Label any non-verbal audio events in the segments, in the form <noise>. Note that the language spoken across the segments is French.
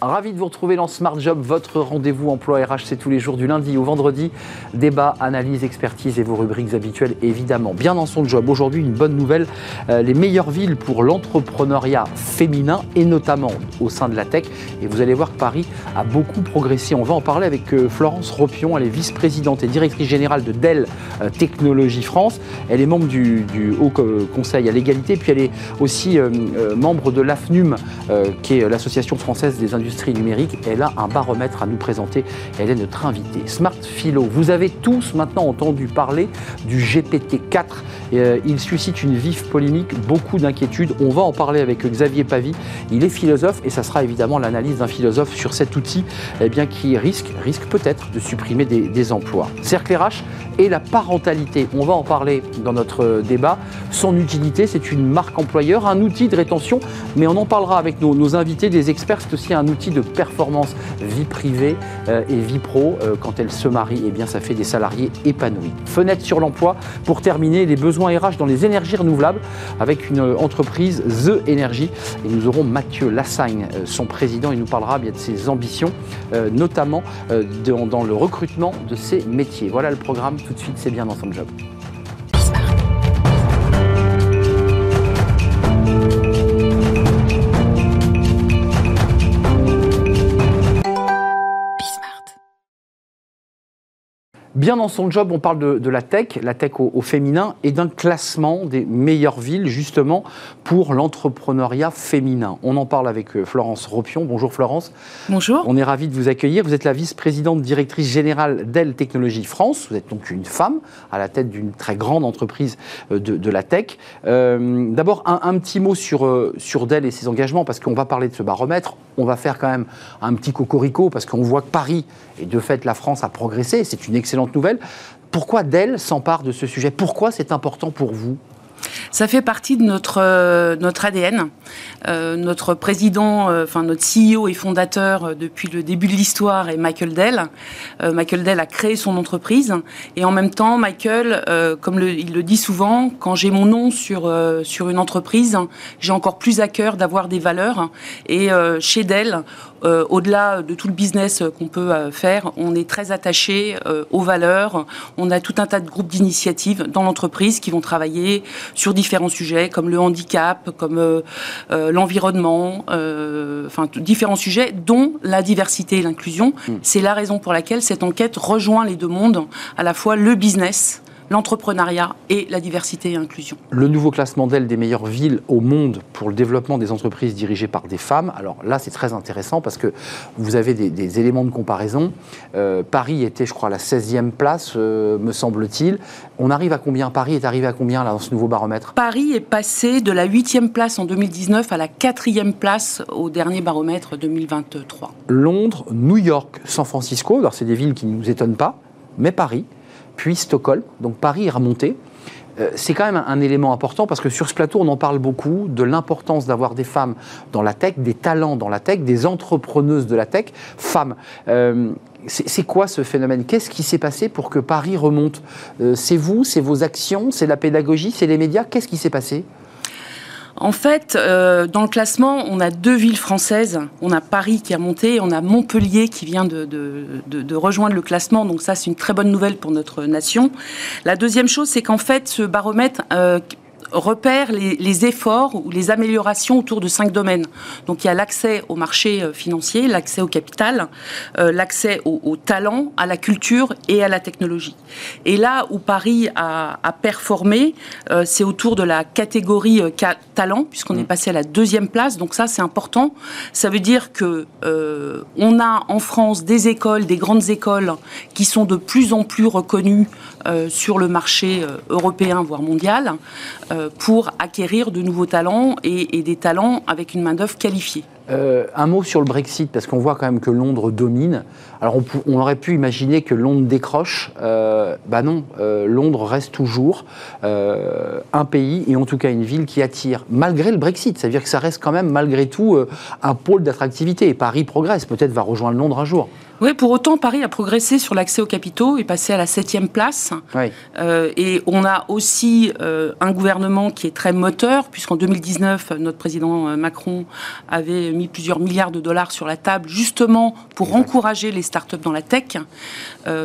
Ravi de vous retrouver dans Smart Job, votre rendez-vous emploi RH, c'est tous les jours du lundi au vendredi. Débat, analyse, expertise et vos rubriques habituelles, évidemment. Bien dans son job. Aujourd'hui, une bonne nouvelle euh, les meilleures villes pour l'entrepreneuriat féminin et notamment au sein de la tech. Et vous allez voir que Paris a beaucoup progressé. On va en parler avec euh, Florence Ropion. Elle est vice-présidente et directrice générale de Dell euh, Technologies France. Elle est membre du, Haut Conseil à l'égalité. Puis elle est aussi membre de l'AFNUM, qui est l'Association française des industries numérique. Elle a un baromètre à nous présenter. Elle est notre invitée. Smart Philo, vous avez tous maintenant entendu parler du GPT-4. Euh, il suscite une vive polémique, beaucoup d'inquiétudes. On va en parler avec Xavier Pavie. Il est philosophe et ça sera évidemment l'analyse d'un philosophe sur cet outil eh bien, qui risque, risque peut-être de supprimer des, des emplois. Cercle RH et la parentalité. On va en parler dans notre débat. Son utilité, c'est une marque employeur, un outil de rétention, mais on en parlera avec nos, nos invités, des experts. C'est aussi un outil de performance vie privée euh, et vie pro. Euh, quand elles se marient, eh bien, ça fait des salariés épanouis. Fenêtre sur l'emploi, pour terminer, les besoins RH dans les énergies renouvelables avec une entreprise The Energy. Et nous aurons Mathieu Lassagne, euh, son président. Il nous parlera bien de ses ambitions, notamment dans, dans le recrutement de ces métiers. Voilà le programme. Tout de suite, c'est bien dans son job. Bien dans son job, on parle de, la tech, la tech au, féminin, et d'un classement des meilleures villes, justement, pour l'entrepreneuriat féminin. On en parle avec euh, Florence Ropion. Bonjour Florence. Bonjour. On est ravi de vous accueillir. Vous êtes la vice-présidente directrice générale Dell Technologies France. Vous êtes donc une femme à la tête d'une très grande entreprise euh, de, la tech. Euh, d'abord, un, petit mot sur, sur Dell et ses engagements, parce qu'on va parler de ce baromètre. On va faire quand même un petit cocorico, parce qu'on voit que Paris, et de fait la France, a progressé. C'est une excellente nouvelle. Pourquoi Dell s'empare de ce sujet? Pourquoi c'est important pour vous? Ça fait partie de notre, euh, ADN. Euh, notre président, euh, enfin notre CEO et fondateur depuis le début de l'histoire est Michael Dell. Michael Dell a créé son entreprise et en même temps, Michael, comme il le dit souvent, quand j'ai mon nom sur, sur une entreprise, j'ai encore plus à cœur d'avoir des valeurs. Et chez Dell, au-delà de tout le business qu'on peut faire, on est très attaché aux valeurs. On a tout un tas de groupes d'initiatives dans l'entreprise qui vont travailler sur différents sujets comme le handicap, comme l'environnement, enfin différents sujets, dont la diversité et l'inclusion. Hmm. C'est la raison pour laquelle cette enquête rejoint les deux mondes, à la fois le business l'entrepreneuriat et la diversité et l'inclusion. Le nouveau classement d'elle des meilleures villes au monde pour le développement des entreprises dirigées par des femmes. Alors là, c'est très intéressant parce que vous avez des, éléments de comparaison. Euh, Paris était, je crois, à la 16e place, euh, me semble-t-il. On arrive à combien? Paris est arrivé à combien là, dans ce nouveau baromètre? Paris est passé de la 8e place en 2019 à la 4e place au dernier baromètre 2023. Londres, New York, San Francisco, alors c'est des villes qui ne nous étonnent pas, mais Paris, puis Stockholm. Donc Paris est remonté. Euh, c'est quand même un élément important parce que sur ce plateau, on en parle beaucoup de l'importance d'avoir des femmes dans la tech, des talents dans la tech, des entrepreneuses de la tech, femmes. Euh, c'est quoi ce phénomène? Qu'est-ce qui s'est passé pour que Paris remonte? Euh, C'est vous, c'est vos actions, c'est la pédagogie, c'est les médias? Qu'est-ce qui s'est passé? En fait, euh, dans le classement, on a deux villes françaises. On a Paris qui a monté, on a Montpellier qui vient de, rejoindre le classement. Donc ça, c'est une très bonne nouvelle pour notre nation. La deuxième chose, c'est qu'en fait, ce baromètre euh, repère les, efforts ou les améliorations autour de cinq domaines. Donc il y a l'accès au marché euh, financier, l'accès au capital, euh, l'accès au, talent, à la culture et à la technologie. Et là où Paris a, performé, euh, c'est autour de la catégorie talent, puisqu'on est mmh. passé à la deuxième place. Donc ça c'est important. Ça veut dire que on a en France des écoles, des grandes écoles qui sont de plus en plus reconnues sur le marché européen voire mondial. Euh, pour acquérir de nouveaux talents et, des talents avec une main-d'œuvre qualifiée. Euh, un mot sur le Brexit, parce qu'on voit quand même que Londres domine. Alors on, aurait pu imaginer que Londres décroche. Euh, bah non, Londres reste toujours un pays et en tout cas une ville qui attire, malgré le Brexit. C'est-à-dire que ça reste quand même malgré tout un pôle d'attractivité. Paris progresse, peut-être va rejoindre Londres un jour. Oui, pour autant, Paris a progressé sur l'accès aux capitaux et passé à la septième place. Euh, et on a aussi euh, un gouvernement qui est très moteur, puisqu'en 2019, notre président euh, Macron avait mis plusieurs milliards de dollars sur la table, justement pour encourager les startups dans la tech.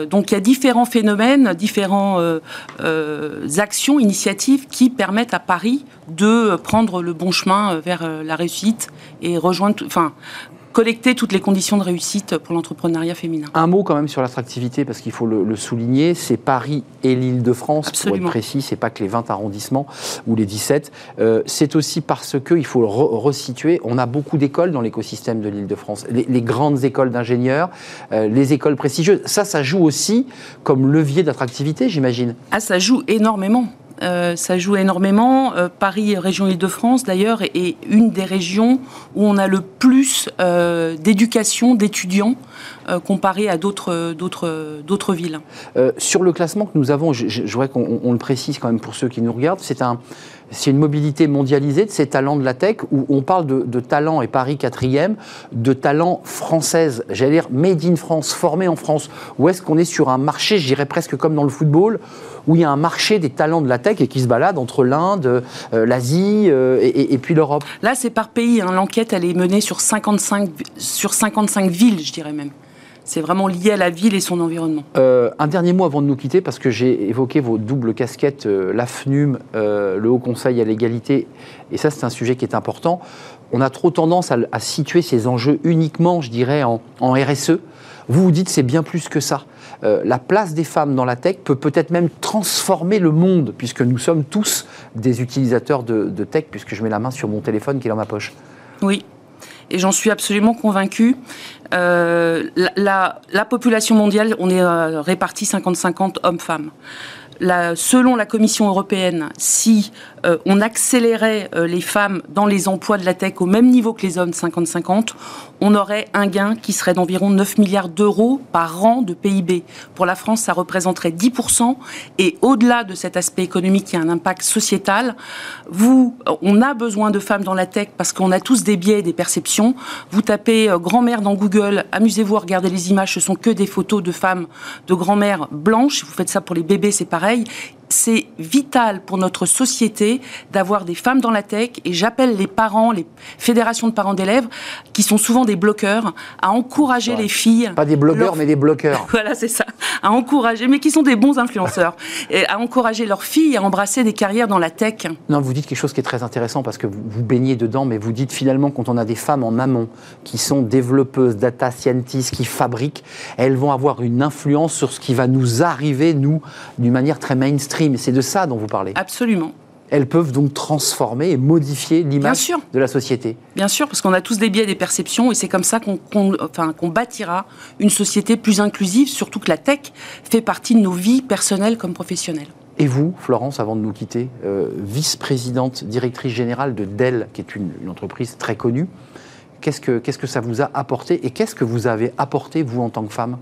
donc il y a différents phénomènes, différentes actions, initiatives qui permettent à Paris de prendre le bon chemin vers la réussite et rejoindre, enfin, collecter toutes les conditions de réussite pour l'entrepreneuriat féminin. Un mot quand même sur l'attractivité, parce qu'il faut le, souligner, c'est Paris et l'Île-de-France, pour être précis, c'est pas que les 20 arrondissements ou les 17. Euh, c'est aussi parce qu'il faut le resituer, on a beaucoup d'écoles dans l'écosystème de l'Île-de-France, les, grandes écoles d'ingénieurs, euh, les écoles prestigieuses. Ça, ça joue aussi comme levier d'attractivité, j'imagine. Ah, ça joue énormément. Euh, ça joue énormément. Euh, Paris, région Île-de-France d'ailleurs, est, une des régions où on a le plus euh, d'éducation d'étudiants comparé à d'autres, villes. sur le classement que nous avons, je, voudrais qu'on le précise quand même pour ceux qui nous regardent, c'est une mobilité mondialisée de ces talents de la tech où on parle de, de talents, et Paris quatrième, de talents françaises, j'allais dire made in France, formés en France. Où est-ce qu'on est sur un marché, je dirais presque comme dans le football, où il y a un marché des talents de la tech et qui se balade entre l'Inde, euh, l'Asie euh, et, puis l'Europe. Là, c'est par pays. Hein. L'enquête, elle est menée sur 55, sur 55 villes, je dirais même. C'est vraiment lié à la ville et son environnement. Euh, un dernier mot avant de nous quitter, parce que j'ai évoqué vos doubles casquettes, l'AFNUM, le Haut Conseil à l'égalité, et ça c'est un sujet qui est important. On a trop tendance à, situer ces enjeux uniquement, je dirais, en, en RSE. Vous vous dites c'est bien plus que ça. Euh, la place des femmes dans la tech peut peut-être même transformer le monde, puisque nous sommes tous des utilisateurs de, tech, puisque je mets la main sur mon téléphone qui est dans ma poche. Oui, et j'en suis absolument convaincue. Euh, la, population mondiale, on est euh, répartis 50-50 hommes-femmes selon la Commission européenne, si euh, on accélérait euh, les femmes dans les emplois de la tech au même niveau que les hommes 50-50, on aurait un gain qui serait d'environ 9 milliards d'euros par an de PIB. Pour la France, ça représenterait 10%. Et au-delà de cet aspect économique qui a un impact sociétal, vous, on a besoin de femmes dans la tech parce qu'on a tous des biais des perceptions. Vous tapez euh, grand-mère dans Google, amusez-vous à regarder les images, ce sont que des photos de femmes, de grand-mères blanches. Vous faites ça pour les bébés, c'est pareil c'est vital pour notre société d'avoir des femmes dans la tech et j'appelle les parents, les fédérations de parents d'élèves, qui sont souvent des bloqueurs, à encourager les filles. Pas des blogueurs, mais des bloqueurs. <laughs> voilà, c'est ça. À encourager, mais qui sont des bons influenceurs, <laughs> et à encourager leurs filles à embrasser des carrières dans la tech. Non, vous dites quelque chose qui est très intéressant parce que vous, vous baignez dedans, mais vous dites finalement quand on a des femmes en amont qui sont développeuses, data scientists, qui fabriquent, elles vont avoir une influence sur ce qui va nous arriver, nous, d'une manière très mainstream. C'est de ça dont vous parlez. Absolument. Elles peuvent donc transformer et modifier l'image de la société. Bien sûr, parce qu'on a tous des biais, des perceptions, et c'est comme ça qu'on enfin, bâtira une société plus inclusive, surtout que la tech fait partie de nos vies personnelles comme professionnelles. Et vous, Florence, avant de nous quitter, euh, vice-présidente, directrice générale de Dell, qui est une, entreprise très connue, qu'est-ce que, qu'est-ce que ça vous a apporté et qu'est-ce que vous avez apporté, vous, en tant que femme?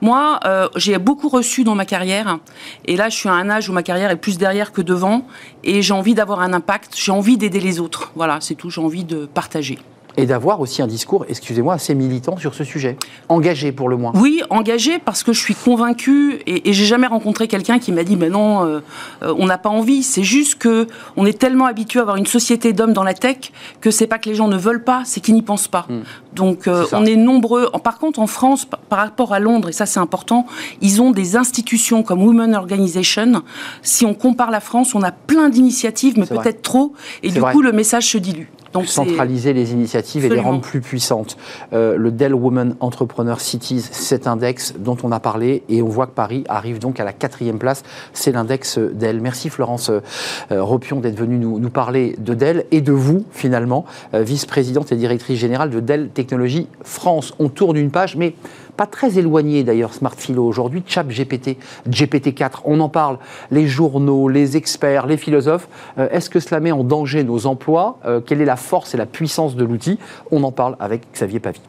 Moi, euh, j'ai beaucoup reçu dans ma carrière. Et là, je suis à un âge où ma carrière est plus derrière que devant. Et j'ai envie d'avoir un impact. J'ai envie d'aider les autres. Voilà, c'est tout. J'ai envie de partager et d'avoir aussi un discours, excusez-moi, assez militant sur ce sujet. Engagé pour le moins. Oui, engagé parce que je suis convaincue et, et j'ai jamais rencontré quelqu'un qui m'a dit mais non, euh, euh, on n'a pas envie. C'est juste que on est tellement habitué à avoir une société d'hommes dans la tech que c'est pas que les gens ne veulent pas, c'est qu'ils n'y pensent pas. Hmm. Donc euh, on est nombreux. Par contre, en France, par rapport à Londres, et ça c'est important, ils ont des institutions comme Women Organization. Si on compare la France, on a plein d'initiatives, mais peut-être trop, et du coup le message se dilue. Donc centraliser les initiatives et les rendre plus puissantes. Euh, le Dell Women Entrepreneur Cities, cet index dont on a parlé, et on voit que Paris arrive donc à la quatrième place. C'est l'index Dell. Merci Florence euh, Ropion d'être venue nous, nous, parler de Dell et de vous finalement, euh, vice-présidente et directrice générale de Dell Technologies France. On tourne une page, mais pas très éloigné d'ailleurs, Smart Philo aujourd'hui, Chat GPT, GPT-4, on en parle, les journaux, les experts, les philosophes. Euh, est-ce que cela met en danger nos emplois? Euh, Quelle est la force et la puissance de l'outil? On en parle avec Xavier Pavie.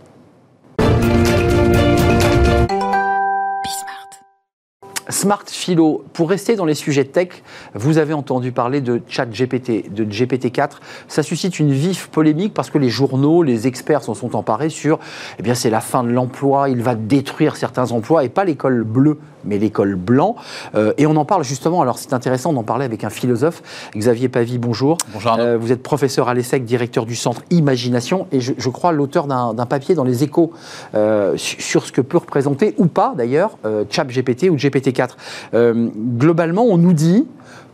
Smart Philo, pour rester dans les sujets tech, vous avez entendu parler de chat GPT, de GPT-4. Ça suscite une vive polémique parce que les journaux, les experts s'en sont emparés sur, eh bien, c'est la fin de l'emploi, il va détruire certains emplois et pas l'école bleue mais l'école blanc. Euh, et on en parle justement, alors c'est intéressant d'en parler avec un philosophe, Xavier Pavie, bonjour. Bonjour. Euh, vous êtes professeur à l'ESSEC, directeur du centre Imagination, et je, crois l'auteur d'un papier dans les échos euh, sur ce que peut représenter, ou pas d'ailleurs, ChatGPT ou GPT-4. globalement, on nous dit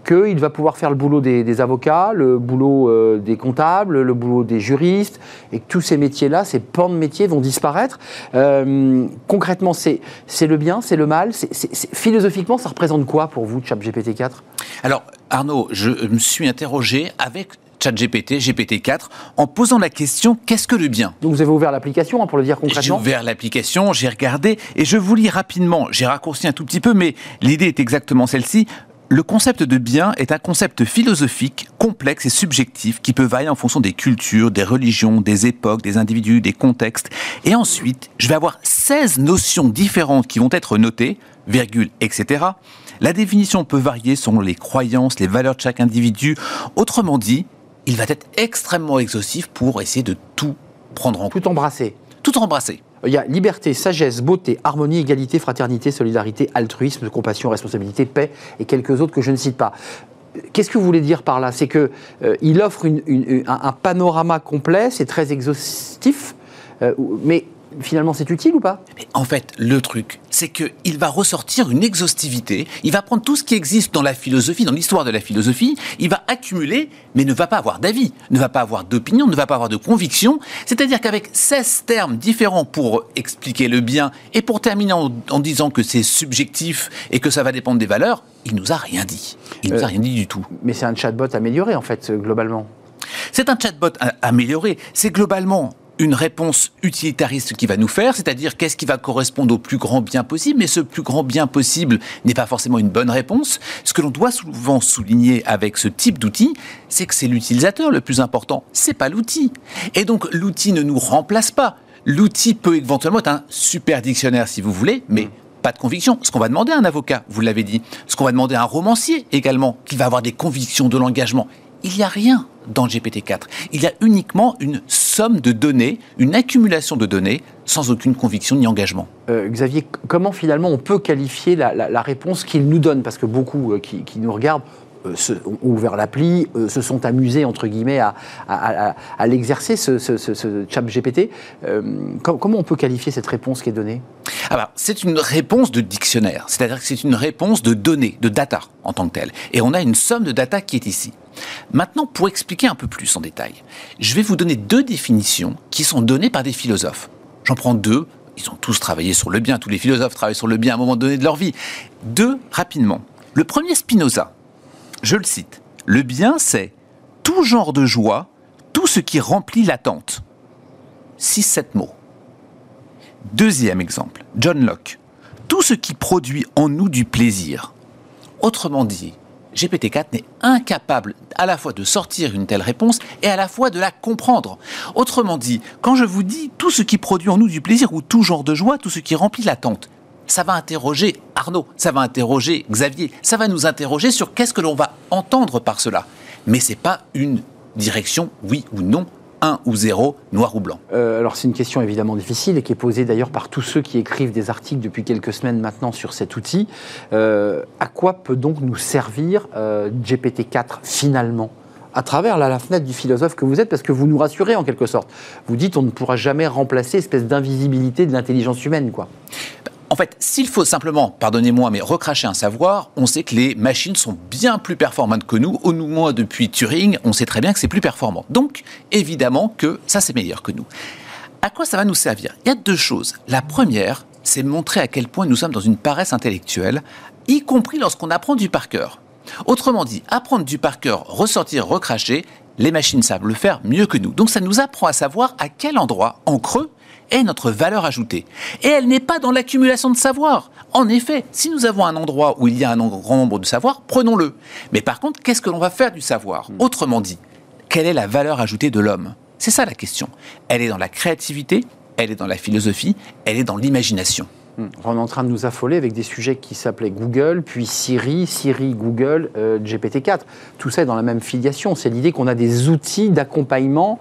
qu'il va pouvoir faire le boulot des, avocats, le boulot euh, des comptables, le boulot des juristes, et que tous ces métiers-là, ces pans de métiers vont disparaître. Euh, concrètement, c'est le bien, c'est le mal. philosophiquement, ça représente quoi pour vous, ChatGPT 4 Alors, Arnaud, je me suis interrogé avec ChatGPT, GPT-4, en posant la question qu'est-ce que le bien? Donc vous avez ouvert l'application, hein, pour le dire concrètement J'ai ouvert l'application, j'ai regardé, et je vous lis rapidement, j'ai raccourci un tout petit peu, mais l'idée est exactement celle-ci. Le concept de bien est un concept philosophique, complexe et subjectif qui peut varier en fonction des cultures, des religions, des époques, des individus, des contextes. Et ensuite, je vais avoir 16 notions différentes qui vont être notées, virgule, etc. La définition peut varier selon les croyances, les valeurs de chaque individu. Autrement dit, il va être extrêmement exhaustif pour essayer de tout prendre en compte. Tout embrasser. Tout embrasser. Il y a liberté, sagesse, beauté, harmonie, égalité, fraternité, solidarité, altruisme, compassion, responsabilité, paix et quelques autres que je ne cite pas. Qu'est-ce que vous voulez dire par là? C'est qu'il euh, offre un, panorama complet, c'est très exhaustif, euh, mais finalement c'est utile ou pas? Mais En fait, le truc, c'est qu'il va ressortir une exhaustivité, il va prendre tout ce qui existe dans la philosophie, dans l'histoire de la philosophie, il va accumuler, mais ne va pas avoir d'avis, ne va pas avoir d'opinion, ne va pas avoir de conviction. C'est-à-dire qu'avec 16 termes différents pour expliquer le bien et pour terminer en, disant que c'est subjectif et que ça va dépendre des valeurs, il nous a rien dit. Il nous a euh, rien dit du tout. Mais c'est un chatbot amélioré en fait, globalement. C'est un chatbot amélioré. C'est globalement une réponse utilitariste qui va nous faire, c'est-à-dire qu'est-ce qui va correspondre au plus grand bien possible, mais ce plus grand bien possible n'est pas forcément une bonne réponse. Ce que l'on doit souvent souligner avec ce type d'outil, c'est que c'est l'utilisateur le plus important, c'est pas l'outil. Et donc l'outil ne nous remplace pas. L'outil peut éventuellement être un super dictionnaire si vous voulez, mais pas de conviction. Ce qu'on va demander à un avocat, vous l'avez dit, ce qu'on va demander à un romancier également, qui va avoir des convictions de l'engagement, il n'y a rien dans GPT-4. Il y a uniquement une somme de données, une accumulation de données, sans aucune conviction ni engagement. Euh, Xavier, comment finalement on peut qualifier la, réponse qu'il nous donne? Parce que beaucoup euh, qui, nous regardent euh, ont ouvert l'appli, se sont amusés, entre guillemets, à, l'exercer, ce, chat GPT. comment on peut qualifier cette réponse qui est donnée? Ah bah, C'est une réponse de dictionnaire, c'est-à-dire que c'est une réponse de données, de data en tant que telle. Et on a une somme de data qui est ici. Maintenant, pour expliquer un peu plus en détail, je vais vous donner deux définitions qui sont données par des philosophes. J'en prends deux. Ils ont tous travaillé sur le bien. Tous les philosophes travaillent sur le bien à un moment donné de leur vie. Deux, rapidement. Le premier, Spinoza. Je le cite. Le bien, c'est tout genre de joie, tout ce qui remplit l'attente. Six, sept mots. Deuxième exemple, John Locke. Tout ce qui produit en nous du plaisir. Autrement dit, GPT-4 n'est incapable à la fois de sortir une telle réponse et à la fois de la comprendre. Autrement dit, quand je vous dis tout ce qui produit en nous du plaisir ou tout genre de joie, tout ce qui remplit l'attente, ça va interroger Arnaud, ça va interroger Xavier, ça va nous interroger sur qu'est-ce que l'on va entendre par cela. Mais c'est pas une direction oui ou non 1 ou 0, noir ou blanc euh, Alors c'est une question évidemment difficile et qui est posée d'ailleurs par tous ceux qui écrivent des articles depuis quelques semaines maintenant sur cet outil. Euh, à quoi peut donc nous servir euh, GPT-4 finalement? À travers la, la, fenêtre du philosophe que vous êtes, parce que vous nous rassurez en quelque sorte. Vous dites on ne pourra jamais remplacer espèce d'invisibilité de l'intelligence humaine, quoi. En fait, s'il faut simplement, pardonnez-moi, mais recracher un savoir, on sait que les machines sont bien plus performantes que nous. Au moins, depuis Turing, on sait très bien que c'est plus performant. Donc, évidemment que ça, c'est meilleur que nous. À quoi ça va nous servir? Il y a deux choses. La première, c'est montrer à quel point nous sommes dans une paresse intellectuelle, y compris lorsqu'on apprend du par cœur. Autrement dit, apprendre du par cœur, ressortir, recracher, les machines savent le faire mieux que nous. Donc ça nous apprend à savoir à quel endroit, en creux, est notre valeur ajoutée. Et elle n'est pas dans l'accumulation de savoir. En effet, si nous avons un endroit où il y a un grand nombre de savoirs, prenons-le. Mais par contre, qu'est-ce que l'on va faire du savoir? Hmm. Autrement dit, quelle est la valeur ajoutée de l'homme? C'est ça la question. Elle est dans la créativité, elle est dans la philosophie, elle est dans l'imagination. Hmm. On est en train de nous affoler avec des sujets qui s'appelaient Google, puis Siri, Siri, Google, euh, GPT-4. Tout ça est dans la même filiation. C'est l'idée qu'on a des outils d'accompagnement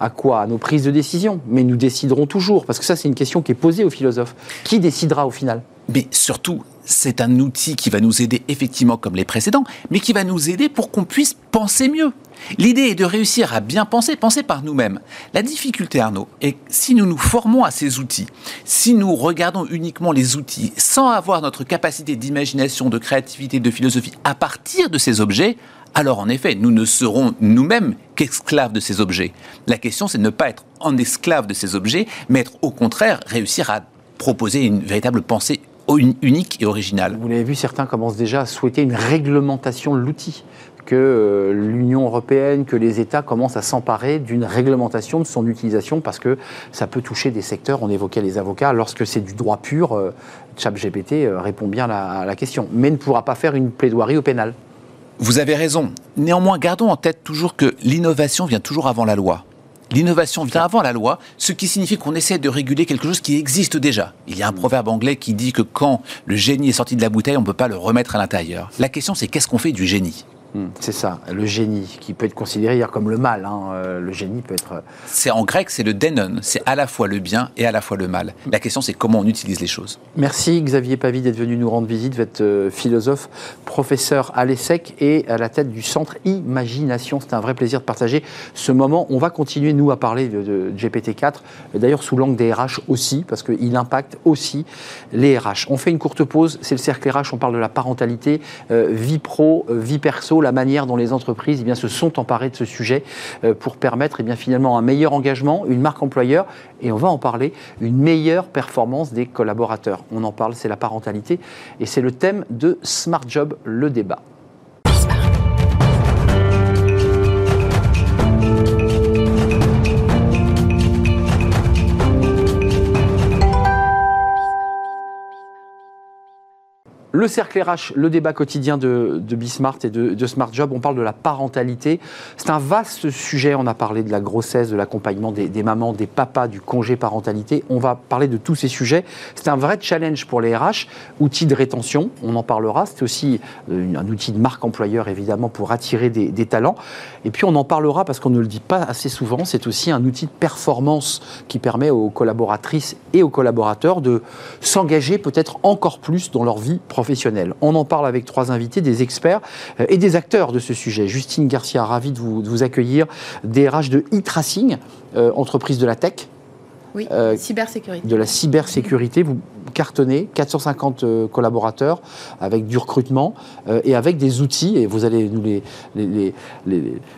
à quoi? À nos prises de décision. Mais nous déciderons toujours, parce que ça, c'est une question qui est posée aux philosophes. Qui décidera au final? Mais surtout, c'est un outil qui va nous aider effectivement comme les précédents, mais qui va nous aider pour qu'on puisse penser mieux. L'idée est de réussir à bien penser, penser par nous-mêmes. La difficulté, Arnaud, est que si nous nous formons à ces outils, si nous regardons uniquement les outils sans avoir notre capacité d'imagination, de créativité, de philosophie à partir de ces objets, alors en effet, nous ne serons nous-mêmes qu'esclaves de ces objets. La question, c'est de ne pas être en esclave de ces objets, mais être au contraire réussir à proposer une véritable pensée unique et originale. Vous l'avez vu, certains commencent déjà à souhaiter une réglementation de l'outil que euh, l'Union européenne, que les États commencent à s'emparer d'une réglementation de son utilisation parce que ça peut toucher des secteurs, on évoquait les avocats, lorsque c'est du droit pur, euh, ChatGPT euh, répond bien à la question, mais ne pourra pas faire une plaidoirie au pénal. Vous avez raison. Néanmoins, gardons en tête toujours que l'innovation vient toujours avant la loi. L'innovation vient avant la loi, ce qui signifie qu'on essaie de réguler quelque chose qui existe déjà. Il y a un proverbe anglais qui dit que quand le génie est sorti de la bouteille, on ne peut pas le remettre à l'intérieur. La question, c'est qu'est-ce qu'on fait du génie? Hmm, c'est ça, le génie, qui peut être considéré comme le mal. Hein. Euh, le génie peut être. Euh, c'est en grec, c'est le denon, c'est à la fois le bien et à la fois le mal. La question, c'est comment on utilise les choses. Merci Xavier Pavie d'être venu nous rendre visite. Vous êtes euh, philosophe, professeur à l'ESSEC et à la tête du centre Imagination. C'est un vrai plaisir de partager ce moment. On va continuer, nous, à parler de, GPT-4, d'ailleurs sous l'angle des RH aussi, parce qu'il impacte aussi les RH. On fait une courte pause, c'est le cercle RH, on parle de la parentalité, vie pro, vie perso la manière dont les entreprises eh se sont emparées de ce sujet euh, pour permettre eh finalement un meilleur engagement, une marque employeur, et on va en parler, une meilleure performance des collaborateurs. On en parle, c'est la parentalité, et c'est le thème de Smart Job, le débat. Le cercle RH, le débat quotidien de, de Bismart et de, Smart Job, on parle de la parentalité. C'est un vaste sujet. On a parlé de la grossesse, de l'accompagnement des, mamans, des papas, du congé parentalité. On va parler de tous ces sujets. C'est un vrai challenge pour les RH. Outil de rétention, on en parlera. C'est aussi euh, un outil de marque employeur, évidemment, pour attirer des talents. Et puis on en parlera parce qu'on ne le dit pas assez souvent. C'est aussi un outil de performance qui permet aux collaboratrices et aux collaborateurs de s'engager peut-être encore plus dans leur vie professionnelle on en parle avec trois invités, des experts euh, et des acteurs de ce sujet. Justine Garcia, ravi de vous, de vous accueillir, DRH de e-tracing, euh, entreprise de la tech. Oui, euh, cybersécurité. De la cybersécurité. Vous cartonné, 450 euh, collaborateurs avec du recrutement euh, et avec des outils, et vous allez nous les, les,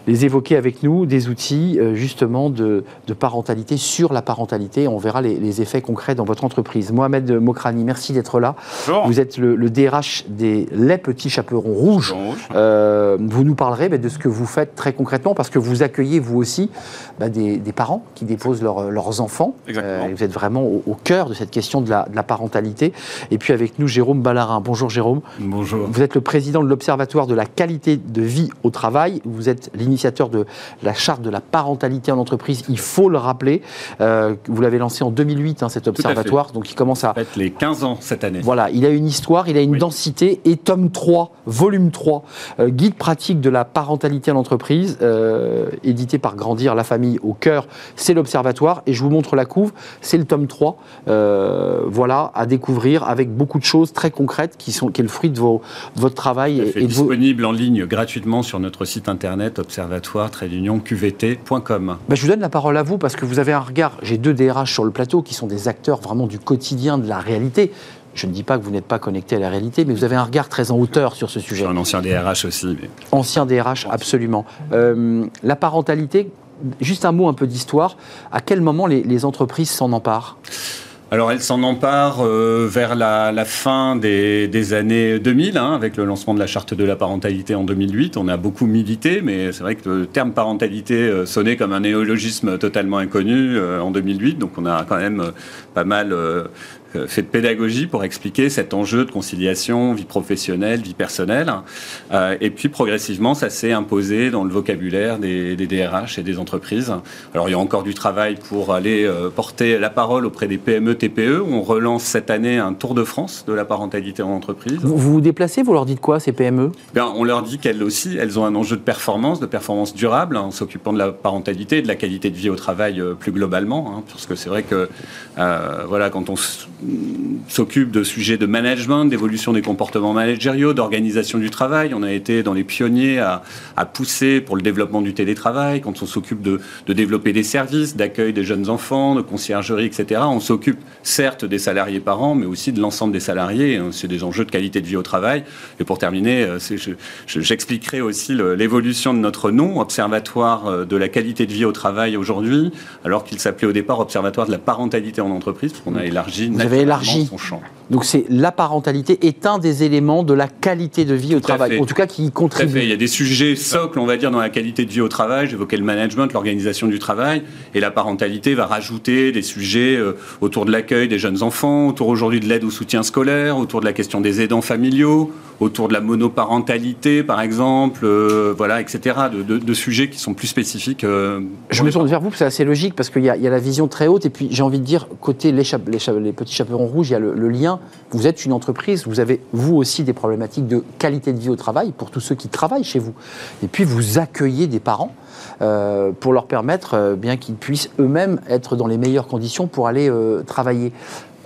les, évoquer avec nous, des outils euh, justement de, de, parentalité sur la parentalité. On verra les, effets concrets dans votre entreprise. Mohamed Mokrani, merci d'être là. Vous êtes le, DRH des Les Petits Chaperons Rouges. vous nous parlerez bah, de ce que vous faites très concrètement parce que vous accueillez vous aussi bah, des, des, parents qui déposent leurs enfants. vous êtes vraiment au, au, cœur de cette question de la, de la parentalité et puis avec nous, Jérôme Ballarin. Bonjour Jérôme. Bonjour. Vous êtes le président de l'Observatoire de la qualité de vie au travail. Vous êtes l'initiateur de la charte de la parentalité en entreprise. Il faut le rappeler. Euh, vous l'avez lancé en 2008, hein, cet observatoire. Donc il commence à... Fait les 15 ans cette année. Voilà, il a une histoire, il a une densité. Et tome 3, volume 3, euh, guide pratique de la parentalité en entreprise, euh, édité par Grandir la famille au cœur, c'est l'Observatoire. Et je vous montre la couve, c'est le tome 3. voilà, à découvrir avec beaucoup de choses très concrètes qui sont qui est le fruit de, vos, votre travail. Et, disponible en ligne gratuitement sur notre site internet observatoire qvt.com. Ben, je vous donne la parole à vous parce que vous avez un regard. J'ai deux DRH sur le plateau qui sont des acteurs vraiment du quotidien de la réalité. Je ne dis pas que vous n'êtes pas connecté à la réalité, mais vous avez un regard très en hauteur sur ce sujet. Je suis un ancien DRH aussi. Ancien DRH, absolument. Euh, la parentalité, juste un mot un peu d'histoire. À quel moment les, les entreprises s'en emparent? Alors elle s'en empare euh, vers la, fin des, années 2000, hein, avec le lancement de la charte de la parentalité en 2008. On a beaucoup milité, mais c'est vrai que le terme parentalité euh, sonnait comme un néologisme totalement inconnu euh, en 2008. Donc on a quand même pas mal fait de pédagogie pour expliquer cet enjeu de conciliation, vie professionnelle, vie personnelle. Euh, et puis progressivement, ça s'est imposé dans le vocabulaire des, DRH et des entreprises. Alors il y a encore du travail pour aller euh, porter la parole auprès des PME, TPE. On relance cette année un tour de France de la parentalité en entreprise. Vous vous déplacez, vous leur dites quoi ces PME Bien, On leur dit qu'elles aussi, elles ont un enjeu de performance, de performance durable, en s'occupant de la parentalité et de la qualité de vie au travail plus globalement. Hein, parce que c'est vrai que voilà, quand on s'occupe de sujets de management, d'évolution des comportements managériaux, d'organisation du travail. On a été dans les pionniers à, pousser pour le développement du télétravail. Quand on s'occupe de, développer des services, d'accueil des jeunes enfants, de conciergerie, etc., on s'occupe certes des salariés parents, mais aussi de l'ensemble des salariés. C'est des enjeux de qualité de vie au travail. Et pour terminer, j'expliquerai aussi l'évolution de notre nom, Observatoire euh, de la qualité de vie au travail aujourd'hui, alors qu'il s'appelait au départ Observatoire de la parentalité en entreprise, parce qu'on a élargi élargi. Donc c'est la parentalité est un des éléments de la qualité de vie au travail, en tout cas qui y contribue. Il y a des sujets socles, on va dire, dans la qualité de vie au travail. J'évoquais le management, l'organisation du travail, et la parentalité va rajouter des sujets euh, autour de l'accueil des jeunes enfants, autour aujourd'hui de l'aide au soutien scolaire, autour de la question des aidants familiaux, autour de la monoparentalité, par exemple, euh, voilà, etc. De, sujets qui sont plus spécifiques. Euh, Je me tourne vers vous, c'est assez logique parce qu'il y, a la vision très haute, et puis j'ai envie de dire côté les, les petits chaperons rouges, il y a le, lien. Vous êtes une entreprise, vous avez vous aussi des problématiques de qualité de vie au travail pour tous ceux qui travaillent chez vous. Et puis vous accueillez des parents euh, pour leur permettre bien qu'ils puissent eux-mêmes être dans les meilleures conditions pour aller travailler.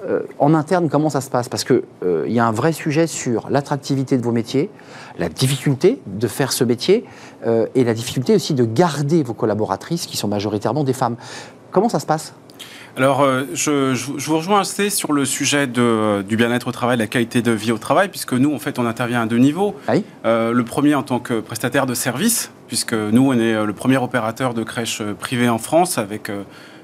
Euh, en interne, comment ça se passe? Parce qu'il euh, y a un vrai sujet sur l'attractivité de vos métiers, la difficulté de faire ce métier euh, et la difficulté aussi de garder vos collaboratrices qui sont majoritairement des femmes. Comment ça se passe? Alors, je, vous rejoins assez sur le sujet du bien-être au travail, de la qualité de vie au travail, puisque nous, en fait, on intervient à deux niveaux. le premier en tant que prestataire de services, puisque nous, on est le premier opérateur de crèche privée en France avec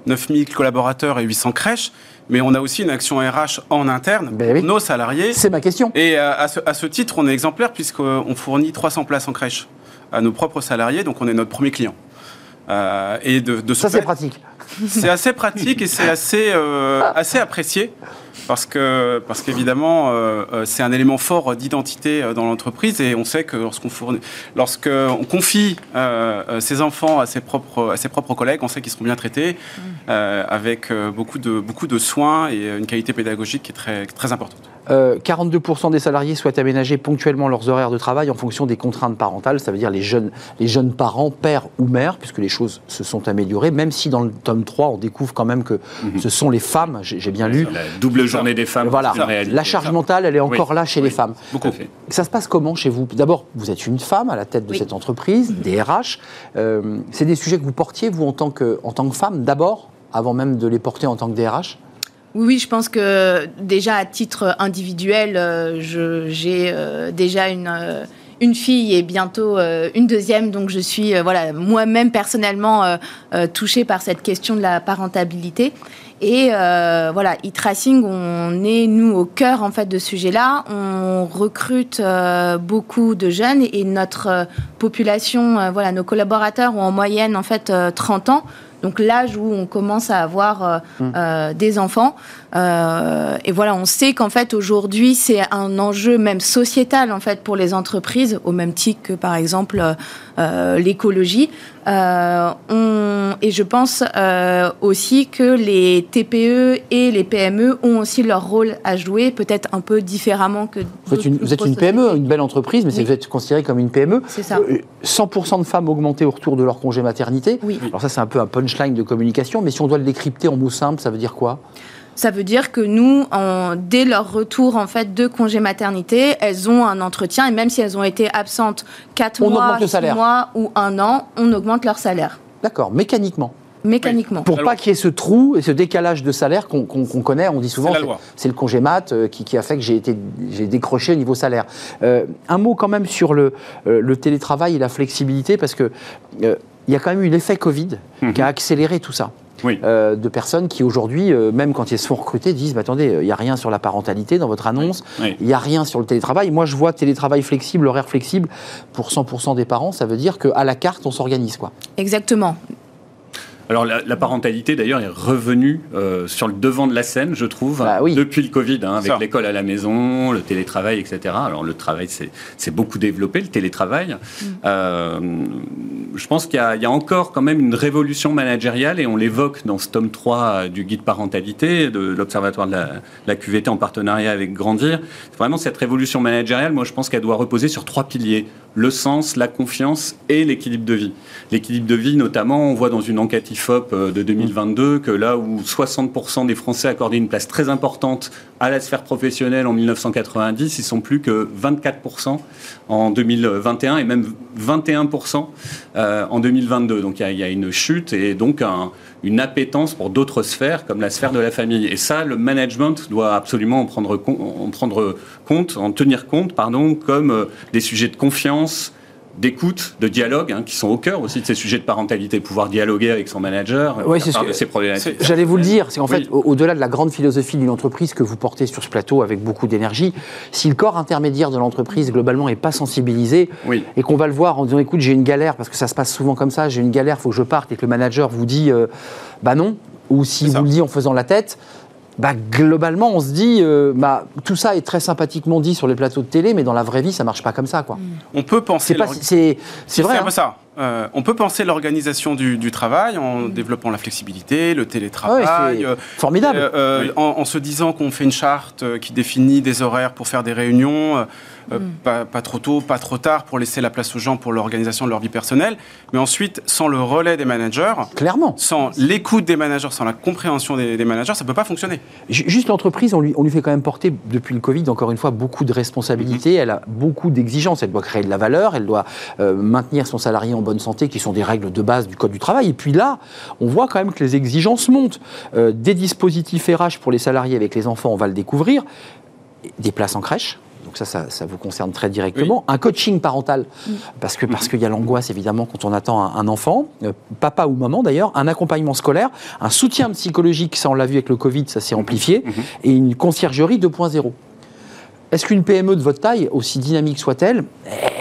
9000 collaborateurs et 800 crèches mais on a aussi une action RH en interne, ben nos salariés. C'est ma question. Et euh, à ce, titre, on est exemplaire puisqu'on fournit 300 places en crèche à nos propres salariés, donc on est notre premier client. Euh, et de, Ça, c'est pratique. C'est assez pratique et c'est assez, euh, assez apprécié parce que parce qu'évidemment euh, euh, c'est un élément fort d'identité euh, dans l'entreprise et on sait que lorsqu'on fournit, lorsqu'on confie ses enfants à ses propres à ses propres collègues, on sait qu'ils seront bien traités mmh. avec beaucoup de beaucoup de soins et une qualité pédagogique qui est très très importante. 42% euh, des salariés souhaitent aménager ponctuellement leurs horaires de travail en fonction des contraintes parentales, ça veut dire les jeunes, les jeunes parents, père ou mère, puisque les choses se sont améliorées, même si dans le tome 3, on découvre quand même que mhm. ce sont les femmes, j'ai bien lu. La double journée des femmes. Voilà, la charge mentale, elle est encore là chez les femmes. Beaucoup. Ça se passe comment chez vous? D'abord, vous êtes une femme à la tête de cette entreprise, des RH. Euh, c'est des sujets que vous portiez, vous, en tant que, en tant que femme, d'abord, avant même de les porter en tant que DRH oui, je pense que déjà à titre individuel, euh, j'ai euh, déjà une, euh, une fille et bientôt une deuxième, donc je suis voilà moi-même personnellement touchée par cette question de la parentabilité. Et voilà, e-tracing, on est nous au cœur en fait de ce sujet-là. On recrute beaucoup de jeunes et, notre population, voilà, nos collaborateurs ont en moyenne en fait 30 ans donc l'âge où on commence à avoir euh, mmh. euh, des enfants. Euh, et voilà, on sait qu'en fait aujourd'hui c'est un enjeu même sociétal en fait pour les entreprises, au même titre que par exemple l'écologie. et je pense aussi que les TPE et les PME ont aussi leur rôle à jouer, peut-être un peu différemment que. Vous êtes une, vous êtes une PME, une belle entreprise, mais vous êtes considéré comme une PME. C'est ça. 100% de femmes augmentées au retour de leur congé maternité. Oui. Alors ça c'est un peu un punch punchline de communication, mais si on doit le décrypter en mots simples, ça veut dire quoi? Ça veut dire que nous, dès leur retour en fait de congé maternité, elles ont un entretien et même si elles ont été absentes 4 mois, 6 mois ou un an, on augmente leur salaire. D'accord, mécaniquement. Mécaniquement. Pour pas qu'il y ait ce trou et ce décalage de salaire qu'on connaît, on dit souvent c'est le congé mat euh, qui, a fait que j'ai été j'ai décroché au niveau salaire. Euh, un mot quand même sur le, euh, le, télétravail et la flexibilité parce que il y a quand même eu l'effet Covid mhm. qui a accéléré tout ça. Euh, de personnes qui aujourd'hui, euh, même quand ils se font recruter, disent bah, attendez, il n'y a rien sur la parentalité dans votre annonce, il n'y a rien sur le télétravail. Moi, je vois télétravail flexible, horaire flexible pour 100% des parents, ça veut dire qu'à la carte, on s'organise. quoi. Exactement. Alors la, parentalité d'ailleurs est revenue euh, sur le devant de la scène, je trouve, bah depuis le Covid, hein, avec l'école à la maison, le télétravail, etc. Alors le travail c'est beaucoup développé, le télétravail. Mm. Euh, je pense qu'il y, a encore quand même une révolution managériale et on l'évoque dans ce tome 3 du guide parentalité de l'Observatoire de la, QVT en partenariat avec Grandir. Vraiment cette révolution managériale, moi je pense qu'elle doit reposer sur trois piliers le sens, la confiance et l'équilibre de vie. L'équilibre de vie, notamment, on voit dans une enquête Euh, de 2022 que là où 60% des Français accordaient une place très importante à la sphère professionnelle en 1990, ils sont plus que 24% en 2021 et même 21% euh, en 2022. Donc il y, a une chute et donc une appétence pour d'autres sphères comme la sphère de la famille. Et ça, le management doit absolument en prendre compte, en tenir compte, pardon, comme euh, des sujets de confiance, d'écoute, de dialogue, hein, qui sont au cœur aussi de ces sujets de parentalité, pouvoir dialoguer avec son manager, oui, c'est ce problématiques. J'allais vous le dire, c'est en fait, au-delà de la grande philosophie d'une entreprise que vous portez sur ce plateau avec beaucoup d'énergie, si le corps intermédiaire de l'entreprise, globalement, n'est pas sensibilisé, et qu'on va le voir en disant, écoute, j'ai une galère, parce que ça se passe souvent comme ça, j'ai une galère, il faut que je parte, et que le manager vous dit, euh, bah non, ou si vous le dit en faisant la tête, bah, globalement, on se dit, euh, bah, tout ça est très sympathiquement dit sur les plateaux de télé, mais dans la vraie vie, ça marche pas comme ça. Quoi. On peut penser. C'est vrai. Hein. ça. Euh, on peut penser l'organisation du, travail en mm. développant la flexibilité, le télétravail. Euh, formidable. en, se disant qu'on fait une charte qui définit des horaires pour faire des réunions. Euh, mm. pas, trop tôt, pas trop tard, pour laisser la place aux gens pour l'organisation de leur vie personnelle. Mais ensuite, sans le relais des managers, clairement, sans l'écoute des managers, sans la compréhension des, managers, ça ne peut pas fonctionner. Juste l'entreprise, on lui, on lui fait quand même porter, depuis le Covid, encore une fois, beaucoup de responsabilités. Mm-hmm. Elle a beaucoup d'exigences. Elle doit créer de la valeur, elle doit euh, maintenir son salarié en bonne santé, qui sont des règles de base du Code du travail. Et puis là, on voit quand même que les exigences montent. Euh, des dispositifs RH pour les salariés avec les enfants, on va le découvrir. Des places en crèche donc ça, ça, vous concerne très directement. Un coaching parental, parce que parce qu'il y a l'angoisse évidemment quand on attend un, enfant, euh, papa ou maman d'ailleurs, un accompagnement scolaire, un soutien psychologique, ça on l'a vu avec le Covid, ça s'est amplifié, mm-hmm. et une conciergerie 2.0. Est-ce qu'une PME de votre taille, aussi dynamique soit-elle,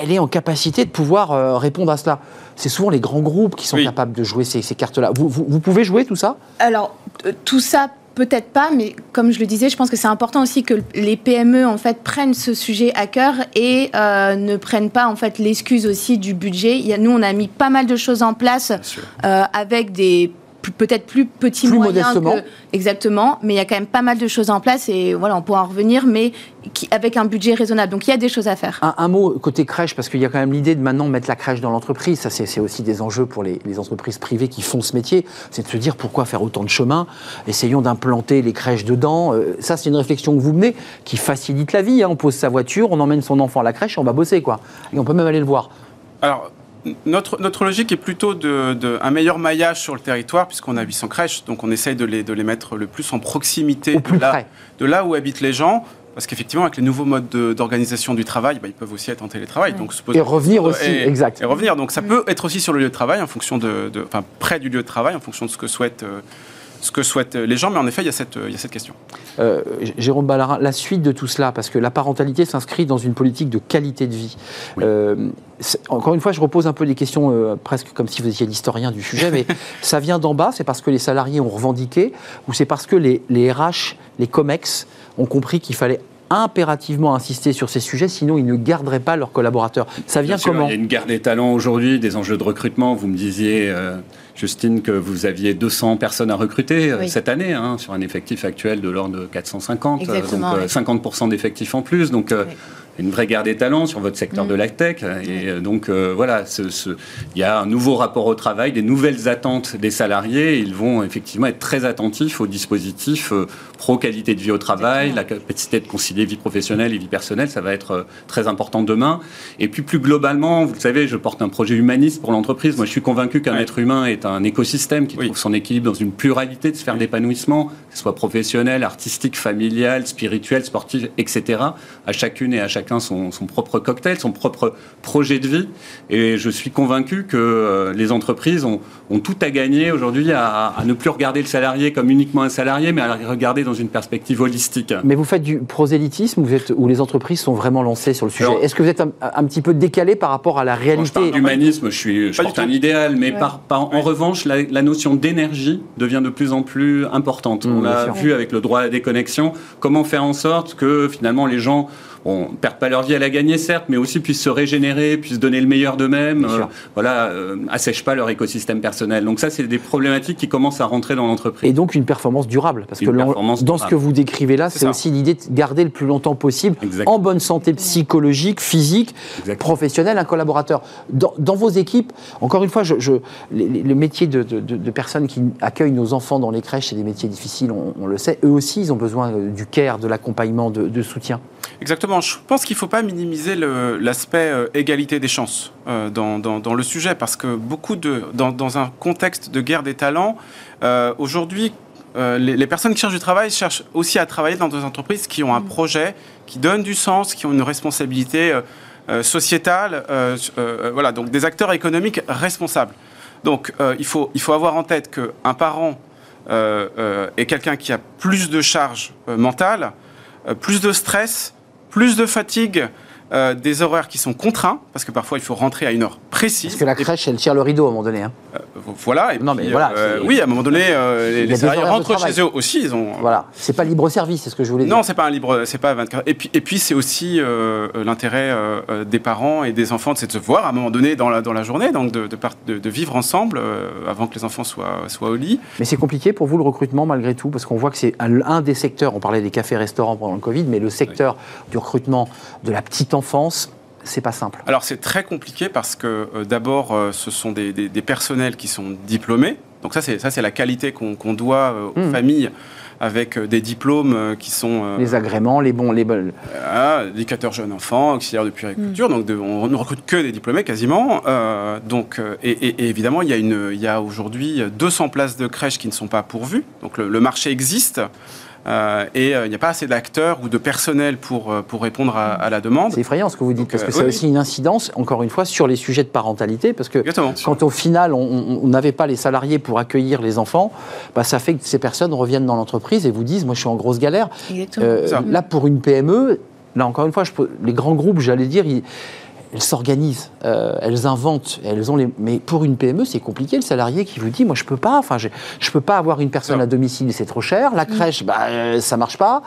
elle est en capacité de pouvoir euh, répondre à cela? C'est souvent les grands groupes qui sont capables de jouer ces, cartes-là. Vous, vous, pouvez jouer tout ça? Alors, euh, tout ça Peut-être pas, mais comme je le disais, je pense que c'est important aussi que les PME en fait prennent ce sujet à cœur et euh, ne prennent pas en fait l'excuse aussi du budget. Il y a, nous, on a mis pas mal de choses en place euh, avec des peut-être plus petits moyens que, exactement, mais il y a quand même pas mal de choses en place et voilà, on pourra en revenir, mais qui, avec un budget raisonnable. Donc il y a des choses à faire. Un, mot côté crèche, parce qu'il y a quand même l'idée de maintenant mettre la crèche dans l'entreprise. Ça, c'est aussi des enjeux pour les, entreprises privées qui font ce métier. C'est de se dire pourquoi faire autant de chemin. Essayons d'implanter les crèches dedans. Euh, ça, c'est une réflexion que vous menez qui facilite la vie. Hein. On pose sa voiture, on emmène son enfant à la crèche, et on va bosser quoi. Et on peut même aller le voir. Alors, notre, notre logique est plutôt de, un meilleur maillage sur le territoire, puisqu'on a 800 crèches, donc on essaye de les, de les mettre le plus en proximité de, là, de là où habitent les gens. Parce qu'effectivement, avec les nouveaux modes d'organisation du travail, bah, ils peuvent aussi être en télétravail. Donc, et revenir aussi, exact. Et revenir. Donc, ça peut être aussi sur le lieu de travail, en fonction de, enfin, près du lieu de travail, en fonction de ce que souhaitent euh, ce que souhaitent les gens, mais en effet, il y a cette, il y a cette question. Euh, Jérôme Ballarin, la suite de tout cela, parce que la parentalité s'inscrit dans une politique de qualité de vie. Euh, encore une fois, je repose un peu des questions euh, presque comme si vous étiez l'historien du sujet, mais <laughs> ça vient d'en bas, c'est parce que les salariés ont revendiqué, ou c'est parce que les, les RH, les COMEX ont compris qu'il fallait impérativement insister sur ces sujets, sinon ils ne garderaient pas leurs collaborateurs. Ça vient comment Il y a une guerre des talents aujourd'hui, des enjeux de recrutement. Vous me disiez, Justine, que vous aviez 200 personnes à recruter euh, cette année, hein, sur un effectif actuel de l'ordre de 450, euh, donc 50% euh, d'effectifs en plus. Donc, une vraie guerre des talents sur votre secteur de mm. la tech. Et euh, donc, euh, voilà, il y a un nouveau rapport au travail, des nouvelles attentes des salariés. Ils vont effectivement être très attentifs aux dispositifs euh, pro-qualité de vie au travail, la capacité de concilier vie professionnelle et vie personnelle. Ça va être très important demain. Et puis, plus globalement, vous le savez, je porte un projet humaniste pour l'entreprise. Moi, je suis convaincu qu'un être humain est un écosystème qui trouve son équilibre dans une pluralité de sphères d'épanouissement, que ce soit professionnel, artistique, familial, spirituel, sportif, etc. À chacune et à chacun chacun son, propre cocktail, son propre projet de vie. Et je suis convaincu que euh, les entreprises ont, tout à gagner aujourd'hui à, ne plus regarder le salarié comme uniquement un salarié, mais à le regarder dans une perspective holistique. Mais vous faites du prosélytisme vous êtes, où les entreprises sont vraiment lancées sur le sujet. Est-ce que vous êtes un, petit peu décalé par rapport à la réalité? L'humanisme, je, suis, je porte un idéal, mais par, en revanche, la, notion d'énergie devient de plus en plus importante. Mmh, On l'a vu avec le droit à la déconnexion. Comment faire en sorte que finalement les gens on perd pas leur vie à la gagner, certes, mais aussi puissent se régénérer, puissent donner le meilleur d'eux-mêmes, euh, voilà, euh, assèchent pas leur écosystème personnel. Donc ça, c'est des problématiques qui commencent à rentrer dans l'entreprise. Et donc une performance durable, parce que dans ce que vous décrivez là, c'est aussi l'idée de garder le plus longtemps possible en bonne santé psychologique, physique, professionnelle, un collaborateur. Dans, vos équipes, encore une fois, je, le métier de, personnes qui accueillent nos enfants dans les crèches, c'est des métiers difficiles, on, on, le sait. Eux aussi, ils ont besoin du care, de l'accompagnement, de soutien. Exactement. Je pense qu'il ne faut pas minimiser l'aspect euh, égalité des chances euh, dans, le sujet, parce que beaucoup de, dans, un contexte de guerre des talents, euh, aujourd'hui, les, personnes qui cherchent du travail cherchent aussi à travailler dans des entreprises qui ont un mm. projet, qui donnent du sens, qui ont une responsabilité sociétale, voilà, donc des acteurs économiques responsables. Donc il, faut, il faut avoir en tête qu'un parent est quelqu'un qui a plus de charges mentales, plus de stress, plus de fatigue, euh, des horaires qui sont contraints, parce que parfois il faut rentrer à une heure précise. Parce que la crèche, elle tire le rideau à un moment donné. Hein. Euh, voilà. Et non, mais voilà. Euh, oui, à un moment donné, les, salariés rentrent chez eux aussi. Ils ont. Voilà. C'est pas libre service, c'est ce que je voulais dire. Non, c'est pas un libre, c'est pas 24. Et puis, et puis c'est aussi l'intérêt des parents et des enfants, de se voir à un moment donné dans la dans la journée, donc de de, de, vivre ensemble avant que les enfants soient soient au lit. Mais c'est compliqué pour vous le recrutement malgré tout, parce qu'on voit que c'est un, des secteurs. On parlait des cafés-restaurants pendant le Covid, mais le secteur du recrutement de la petite enfance, c'est pas simple. Alors c'est très compliqué parce que euh, d'abord, euh, ce sont des, personnels qui sont diplômés. Donc ça, c'est ça, c'est la qualité qu'on doit euh, aux hmm. familles avec des diplômes qui sont les agréments, les bons, les bonnes. Ah, éducateurs jeunes enfants, auxiliaires de puériculture. Hmm. Donc on ne recrute que des diplômés quasiment. donc et, évidemment, il y a une, il y a aujourd'hui 200 places de crèche qui ne sont pas pourvues. Donc le marché existe. Euh, et euh, il n'y a pas assez d'acteurs ou de personnel pour, euh, pour répondre à, la demande. C'est effrayant ce que vous dites, parce que c'est aussi une incidence, encore une fois, sur les sujets de parentalité, parce que quand au final on n'avait pas les salariés pour accueillir les enfants, bah, ça fait que ces personnes reviennent dans l'entreprise et vous disent, moi je suis en grosse galère. là, pour une PME, là encore une fois, je les grands groupes, j'allais dire, ils, elles s'organisent, euh, elles inventent, elles ont les. Mais pour une PME, c'est compliqué. Le salarié qui vous dit, moi, je peux pas. Enfin, je, je peux pas avoir une personne à domicile, c'est trop cher. La mm. crèche, bah, euh, ça marche pas.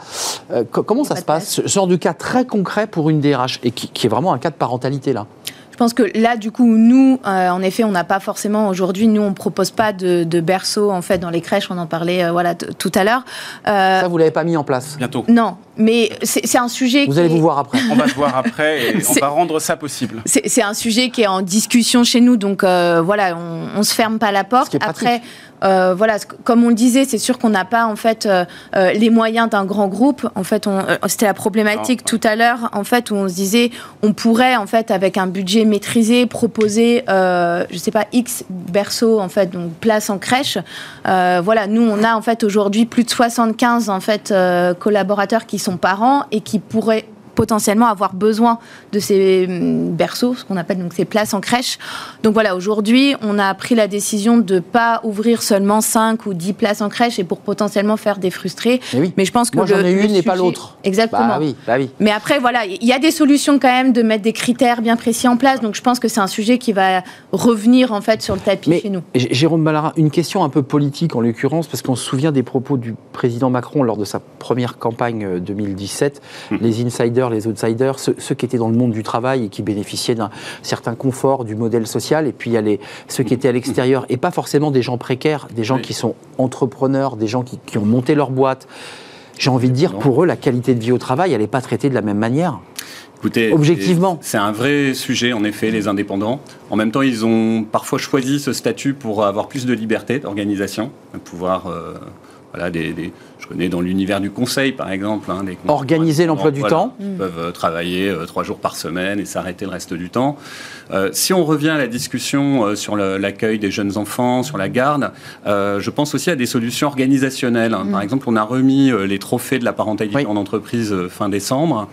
Euh, comment ça se passe? Ce genre de cas très concret pour une DRH et qui, qui est vraiment un cas de parentalité là. Je pense que là, du coup, nous, euh, en effet, on n'a pas forcément aujourd'hui, nous, on propose pas de, berceau en fait dans les crèches. On en parlait, euh, voilà, tout à l'heure. Euh, Ça, vous l'avez pas mis en place? Bientôt. Non, mais c'est un sujet. Vous allez vous voir après. On va se voir après et <laughs> on va rendre ça possible. C'est un sujet qui est en discussion chez nous, donc voilà, on, on se ferme pas la porte. Après, euh, voilà, comme on le disait, c'est sûr qu'on n'a pas en fait euh, euh, les moyens d'un grand groupe. En fait, c'était la problématique tout à l'heure, en fait, où on se disait, on pourrait en fait avec un budget maîtrisé proposer, je sais pas, X berceaux en fait, donc place en crèche. voilà, nous on a en fait aujourd'hui plus de 75 en fait collaborateurs qui sont parents et qui pourraient potentiellement avoir besoin de ces hum, berceaux, ce qu'on appelle donc ces places en crèche. Donc voilà, aujourd'hui, on a pris la décision de ne pas ouvrir seulement 5 ou 10 places en crèche et pour potentiellement faire des frustrés. Mais, je pense que moi j'en ai une et pas l'autre. Exactement. Bah oui, bah oui. Mais après voilà, il y a des solutions quand même de mettre des critères bien précis en place. Donc je pense que c'est un sujet qui va revenir en fait sur le tapis chez nous. Jérôme Ballara, une question un peu politique en l'occurrence parce qu'on se souvient des propos du président Macron lors de sa première campagne 2017, euh, hum. les insiders les outsiders, ceux, qui étaient dans le monde du travail et qui bénéficiaient d'un certain confort du modèle social, et puis il y a les, ceux qui étaient à l'extérieur, et pas forcément des gens précaires, des gens qui sont entrepreneurs, des gens qui, ont monté leur boîte. J'ai envie de dire, pour eux, la qualité de vie au travail, elle n'est pas traitée de la même manière. Écoutez, objectivement. C'est un vrai sujet, en effet, les indépendants. En même temps, ils ont parfois choisi ce statut pour avoir plus de liberté d'organisation, pouvoir, euh, voilà, des, connaît dans l'univers du conseil, par exemple. hein, Organiser l'emploi du voilà, temps. Ils peuvent euh, travailler euh, trois jours par semaine et s'arrêter le reste du temps. Euh, si on revient à la discussion euh, sur l'accueil des jeunes enfants, sur la garde, euh, je pense aussi à des solutions organisationnelles. hein. Par exemple, on a remis euh, les trophées de la parentalité Oui. en entreprise euh, fin décembre.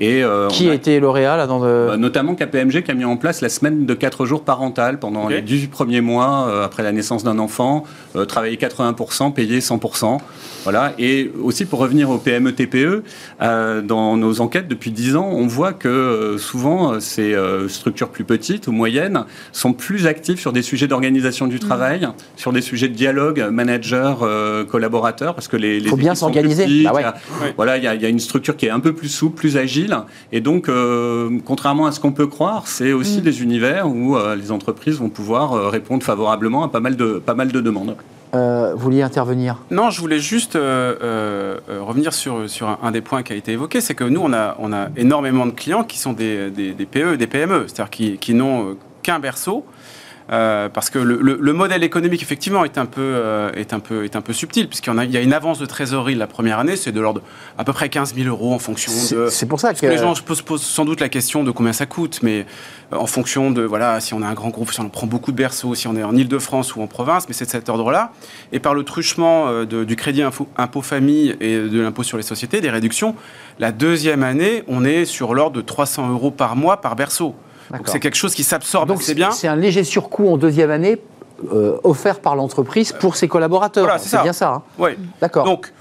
Et, euh, Qui on a été lauréat là dans de... bah, notamment KPMG qui a mis en place la semaine de 4 jours parentale pendant les 18 premiers mois euh, après la naissance d'un enfant, euh, travailler 80%, payer 100%. Voilà. Et aussi pour revenir au PME-TPE, euh, dans nos enquêtes depuis 10 ans, on voit que euh, souvent euh, ces structures plus petites ou moyennes sont plus actives sur des sujets d'organisation du travail, sur des sujets de dialogue manager-collaborateur, parce que les, les Faut bien s'organiser. Bah ouais. il voilà, il y, a- il y a une structure qui est un peu plus souple, plus agile. Et donc, contrairement à ce qu'on peut croire, c'est aussi des univers où les entreprises vont pouvoir répondre favorablement à pas mal de, pas mal de demandes. Euh, vous vouliez intervenir Non, je voulais juste euh, euh, revenir sur, un, des points qui a été évoqué, c'est que nous, on a, énormément de clients qui sont des, PE, des PME, c'est-à-dire qui, n'ont qu'un berceau. Euh, parce que le, le- le modèle économique, effectivement, est un peu, euh, est un peu, est un peu subtil, puisqu'il y, a- il y a une avance de trésorerie la première année, c'est de l'ordre à peu près 15 000 euros en fonction de. c'est pour ça que... les gens se posent, posent sans doute la question de combien ça coûte, mais euh, en fonction de, voilà, si on a un grand groupe, si on prend beaucoup de berceaux, si on est en Ile-de-France ou en province, mais c'est de cet ordre-là. Et par le truchement de- du crédit info- impôt famille et de l'impôt sur les sociétés, des réductions, la deuxième année, on est sur l'ordre de 300 euros par mois par berceau. Donc c'est quelque chose qui s'absorbe Donc assez bien. c'est un léger surcoût en deuxième année euh, offert par l'entreprise pour ses collaborateurs. Voilà, c'est bien ça. hein. Ouais. D'accord. Donc,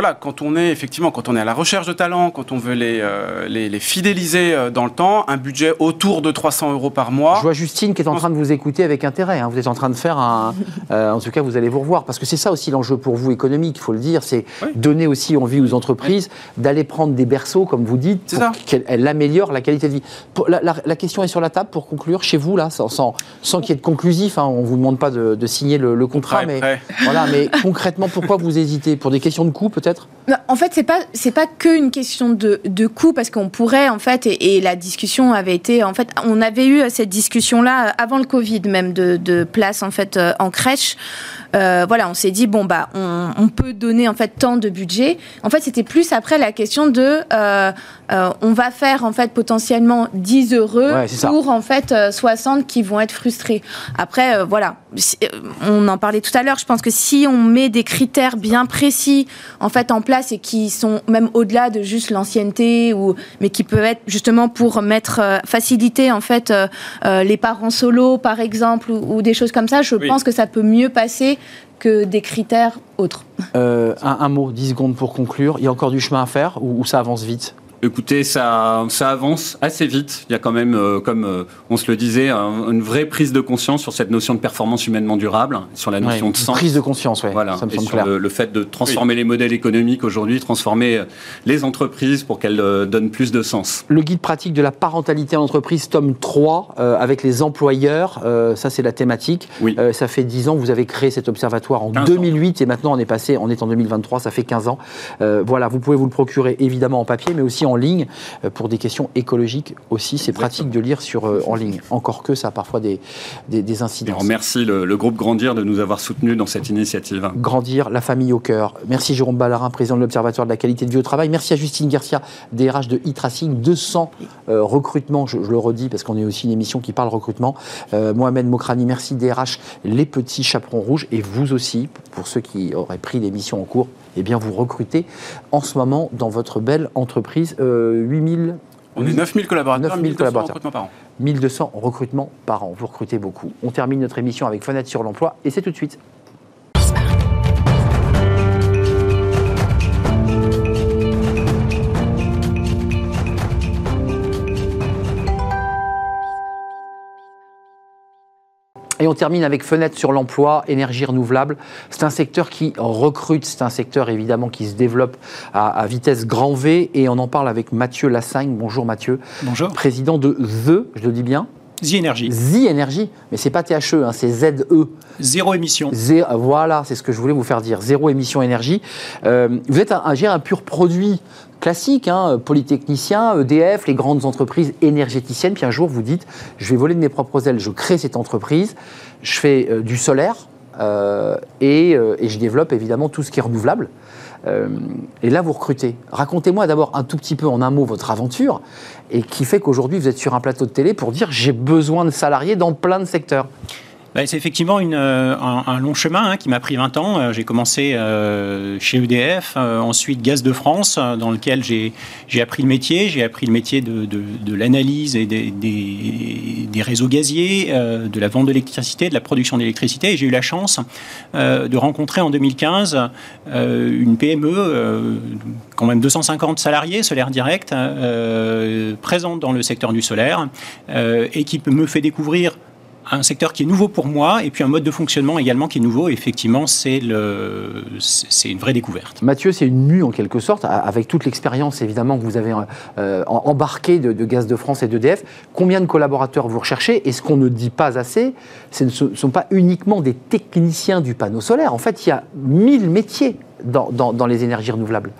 voilà, quand on est effectivement, quand on est à la recherche de talents, quand on veut les, euh, les, les fidéliser euh, dans le temps, un budget autour de 300 euros par mois. Je vois Justine qui est en train de vous écouter avec intérêt. hein. Vous êtes en train de faire un. <laughs> euh, en tout cas, vous allez vous revoir. Parce que c'est ça aussi l'enjeu pour vous économique, il faut le dire. C'est Oui. donner aussi envie aux entreprises d'aller prendre des berceaux, comme vous dites, pour qu'elles elles améliorent la qualité de vie. Pour- la, la- la question est sur la table pour conclure, chez vous, là, sans, sans, sans qu'il y ait de conclusif. hein. on ne vous demande pas de, de signer le, le contrat. Prêt, mais, prêt. voilà, mais concrètement, pourquoi vous hésitez? Pour des questions de coût, peut-être En fait, c'est pas pas que une question de, de coût parce qu'on pourrait en fait et, la discussion avait été en fait on avait eu cette discussion là avant le Covid même de, de place en fait euh, en crèche. Euh, voilà, on s'est dit bon bah on, on peut donner en fait tant de budget. En fait, c'était plus après la question de euh, euh, on va faire en fait potentiellement 10 heureux Ouais, pour en fait euh, 60 qui vont être frustrés. Après euh, voilà, Si- euh, on en parlait tout à l'heure. Je pense que si on met des critères bien précis en fait en place et qui sont même au-delà de juste l'ancienneté ou mais qui peuvent être justement pour mettre euh, faciliter en fait euh, euh, les parents solos par exemple ou, ou des choses comme ça, je Oui. pense que ça peut mieux passer que des critères autres. Euh, un, un mot, 10 secondes pour conclure. Il y a encore du chemin à faire ou, ou ça avance vite? Écoutez, ça, ça avance assez vite. Il y a quand même, euh, comme euh, on se le disait, un- une vraie prise de conscience sur cette notion de performance humainement durable, sur la notion Ouais, de sens. Prise de conscience, ouais. Voilà, ça me et semble sur clair. le, le fait de transformer les modèles économiques aujourd'hui, transformer euh, les entreprises pour qu'elles euh, donnent plus de sens. Le guide pratique de la parentalité en entreprise, tome 3, euh, avec les employeurs, ça c'est la thématique. Oui. Ça fait 10 ans vous avez créé cet observatoire en 15 ans. 2008 et maintenant on est passé, on est en 2023, ça fait 15 ans. Voilà, vous pouvez vous le procurer évidemment en papier mais aussi en ligne euh, pour des questions écologiques aussi. C'est pratique de lire sur, euh, en ligne, encore que ça a parfois des, des, des Et on incidences. remercie le, le groupe Grandir de nous avoir soutenus dans cette initiative. Grandir la famille au cœur. Merci Jérôme Ballarin, président de l'Observatoire de la qualité de vie au travail. Merci à Justine Garcia, DRH de e-tracing. 200 euh, recrutements, je, je le redis parce qu'on est aussi une émission qui parle recrutement. Euh, Mohamed Mokrani, merci DRH, les petits chaperons rouges. Et vous aussi, pour ceux qui auraient pris l'émission en cours, eh bien vous recrutez en ce moment dans votre belle entreprise euh, 8000 On est 9000 collaborateurs, 9000 1200 collaborateurs. recrutements par an. 1200 recrutements par an. Vous recrutez beaucoup. On termine notre émission avec Fenêtre sur l'emploi et c'est tout de suite. Et on termine avec fenêtre sur l'emploi, énergie renouvelable. C'est un secteur qui recrute, c'est un secteur évidemment qui se développe à, à vitesse grand V. Et on en parle avec Mathieu Lassagne. Bonjour Mathieu, Bonjour. président de The, je le dis bien, The Energy. The Energy. Mais c'est pas THE, hein, c'est ZE. Zéro émission. Zé- voilà, c'est ce que je voulais vous faire dire. Zéro émission énergie. Euh, vous êtes un, un, un pur produit classique, hein, polytechnicien, EDF, les grandes entreprises énergéticiennes. Puis un jour, vous dites, je vais voler de mes propres ailes, je crée cette entreprise, je fais euh, du solaire euh, et, euh, et je développe évidemment tout ce qui est renouvelable. Euh, et là, vous recrutez. Racontez-moi d'abord un tout petit peu en un mot votre aventure et qui fait qu'aujourd'hui, vous êtes sur un plateau de télé pour dire j'ai besoin de salariés dans plein de secteurs. Bah, c'est effectivement euh, un, long chemin hein, qui m'a pris 20 ans. Euh, j'ai commencé euh, chez EDF, ensuite Gaz de France, dans lequel j'ai appris le métier. J'ai appris le métier de, l'analyse des, réseaux gaziers, de la vente d'électricité, de la production d'électricité. J'ai eu la chance de rencontrer en 2015 une PME, quand même 250 salariés, solaire direct, présente dans le secteur du solaire, et qui me fait découvrir un secteur qui est nouveau pour moi et puis un mode de fonctionnement également qui est nouveau. effectivement, c'est une vraie découverte. Mathieu, c'est une mue en quelque sorte, avec toute l'expérience évidemment que vous avez euh, embarqué de, Gaz de France et d'EDF. Combien de collaborateurs vous recherchez? Et ce qu'on ne dit pas assez, ce ne sont pas uniquement des techniciens du panneau solaire. En fait, il y a 1000 métiers dans, dans les énergies renouvelables.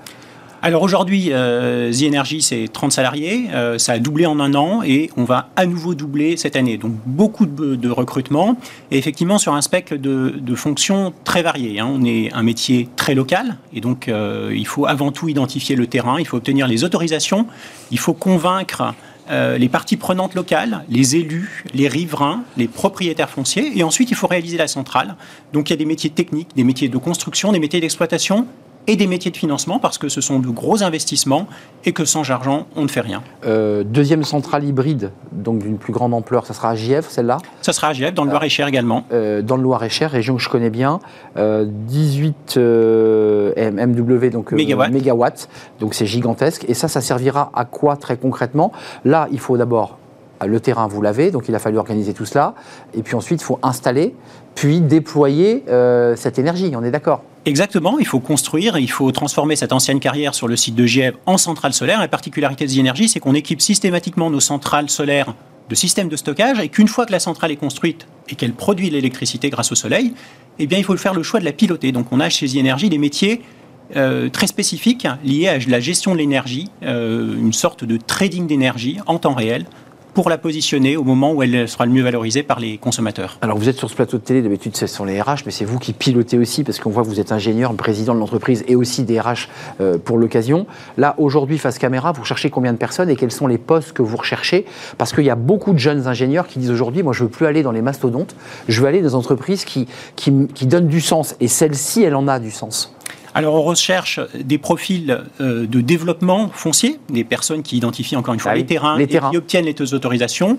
Alors aujourd'hui, euh, The Energy, c'est 30 salariés. Euh, ça a doublé en un an et on va à nouveau doubler cette année. Donc beaucoup de, recrutement et effectivement sur un spectre de, de fonctions très variées. Hein. On est un métier très local et donc euh, il faut avant tout identifier le terrain, il faut obtenir les autorisations, il faut convaincre euh, les parties prenantes locales, les élus, les riverains, les propriétaires fonciers, et ensuite il faut réaliser la centrale. Donc il y a des métiers techniques, des métiers de construction, des métiers d'exploitation, et des métiers de financement parce que ce sont de gros investissements et que sans argent, on ne fait rien. Euh, deuxième centrale hybride, donc d'une plus grande ampleur, ça sera à JF celle-là Ça sera à JF, dans le Loir-et-Cher également. Euh, dans le Loir-et-Cher, région que je connais bien. 18 euh, MW, donc mégawatts. donc c'est gigantesque. Et ça, ça servira à quoi très concrètement? Là, il faut d'abord le terrain, vous l'avez, donc il a fallu organiser tout cela. Et puis ensuite, il faut installer, puis déployer cette énergie, on est d'accord Exactement, il faut construire, il faut transformer cette ancienne carrière sur le site de GIEV en centrale solaire. La particularité de Énergie, c'est qu'on équipe systématiquement nos centrales solaires de systèmes de stockage et qu'une fois que la centrale est construite et qu'elle produit l'électricité grâce au soleil, eh bien, il faut faire le choix de la piloter. Donc, on a chez Énergie des métiers euh, très spécifiques liés à la gestion de l'énergie, euh, une sorte de trading d'énergie en temps réel pour la positionner au moment où elle sera le mieux valorisée par les consommateurs. Alors vous êtes sur ce plateau de télé, d'habitude ce sont les RH, mais c'est vous qui pilotez aussi, parce qu'on voit que vous êtes ingénieur, président de l'entreprise et aussi des RH euh, pour l'occasion. Là, aujourd'hui, face caméra, vous cherchez combien de personnes et quels sont les postes que vous recherchez? Parce qu'il y a beaucoup de jeunes ingénieurs qui disent aujourd'hui, moi je veux plus aller dans les mastodontes, je veux aller dans des entreprises qui, qui, qui donnent du sens. Et celle-ci, elle en a du sens. Alors on recherche des profils euh, de développement foncier, des personnes qui identifient encore une fois ah les, terrains et qui obtiennent les autorisations.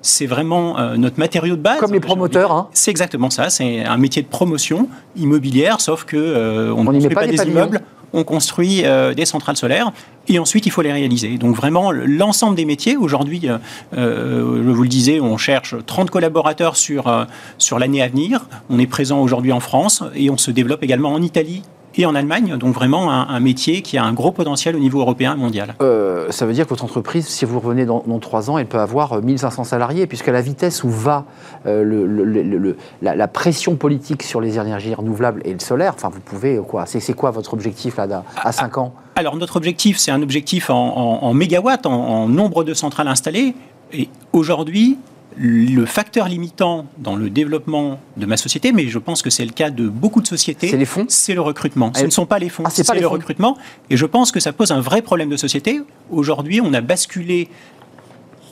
C'est vraiment euh, notre matériau de base. Comme les promoteurs. Hein. C'est exactement ça. C'est un métier de promotion immobilière, sauf que euh, on, ne construit pas, des immeubles, on construit des centrales solaires et ensuite il faut les réaliser. Donc vraiment l'ensemble des métiers. Aujourd'hui, je vous le disais, on cherche 30 collaborateurs sur, sur l'année à venir. On est présent aujourd'hui en France et on se développe également en Italie et en Allemagne, donc vraiment un, métier qui a un gros potentiel au niveau européen et mondial. Euh, ça veut dire que votre entreprise, si vous revenez dans, trois ans, elle peut avoir 1500 euh, salariés, puisque la vitesse où va euh, le, la, pression politique sur les énergies renouvelables et le solaire, enfin vous pouvez quoi C'est quoi votre objectif là à 5 ans? Alors notre objectif, c'est un objectif en, mégawatts, en nombre de centrales installées. Et aujourd'hui, le facteur limitant dans le développement de ma société, mais je pense que c'est le cas de beaucoup de sociétés. C'est les fonds C'est le recrutement. Ce ne sont pas les fonds, ah, c'est le recrutement. Et je pense que ça pose un vrai problème de société. Aujourd'hui, on a basculé,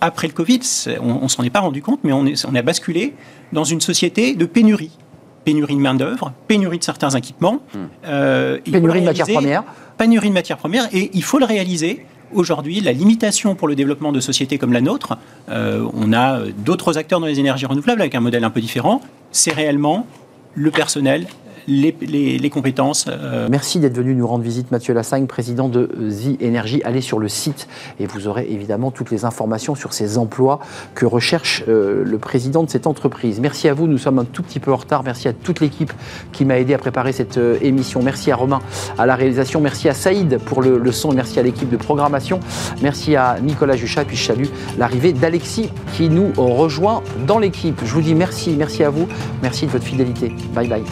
après le Covid, on ne s'en est pas rendu compte, mais on, on a basculé dans une société de pénurie. Pénurie de main-d'œuvre, pénurie de certains équipements. Hmm. Euh, pénurie de matières premières. Pénurie de matières premières, et il faut le réaliser aujourd'hui, la limitation pour le développement de sociétés comme la nôtre, euh, on a d'autres acteurs dans les énergies renouvelables avec un modèle un peu différent, c'est réellement le personnel, les, compétences. Euh. Merci d'être venu nous rendre visite, Mathieu Lassagne, président de The Energy. Allez sur le site et vous aurez évidemment toutes les informations sur ces emplois que recherche euh, le président de cette entreprise. Merci à vous, nous sommes un tout petit peu en retard. Merci à toute l'équipe qui m'a aidé à préparer cette euh, émission. Merci à Romain à la réalisation. Merci à Saïd pour le, le son. Merci à l'équipe de programmation. Merci à Nicolas Juchat. Et puis je salue l'arrivée d'Alexis qui nous rejoint dans l'équipe. Je vous dis merci, merci à vous. Merci de votre fidélité. Bye bye.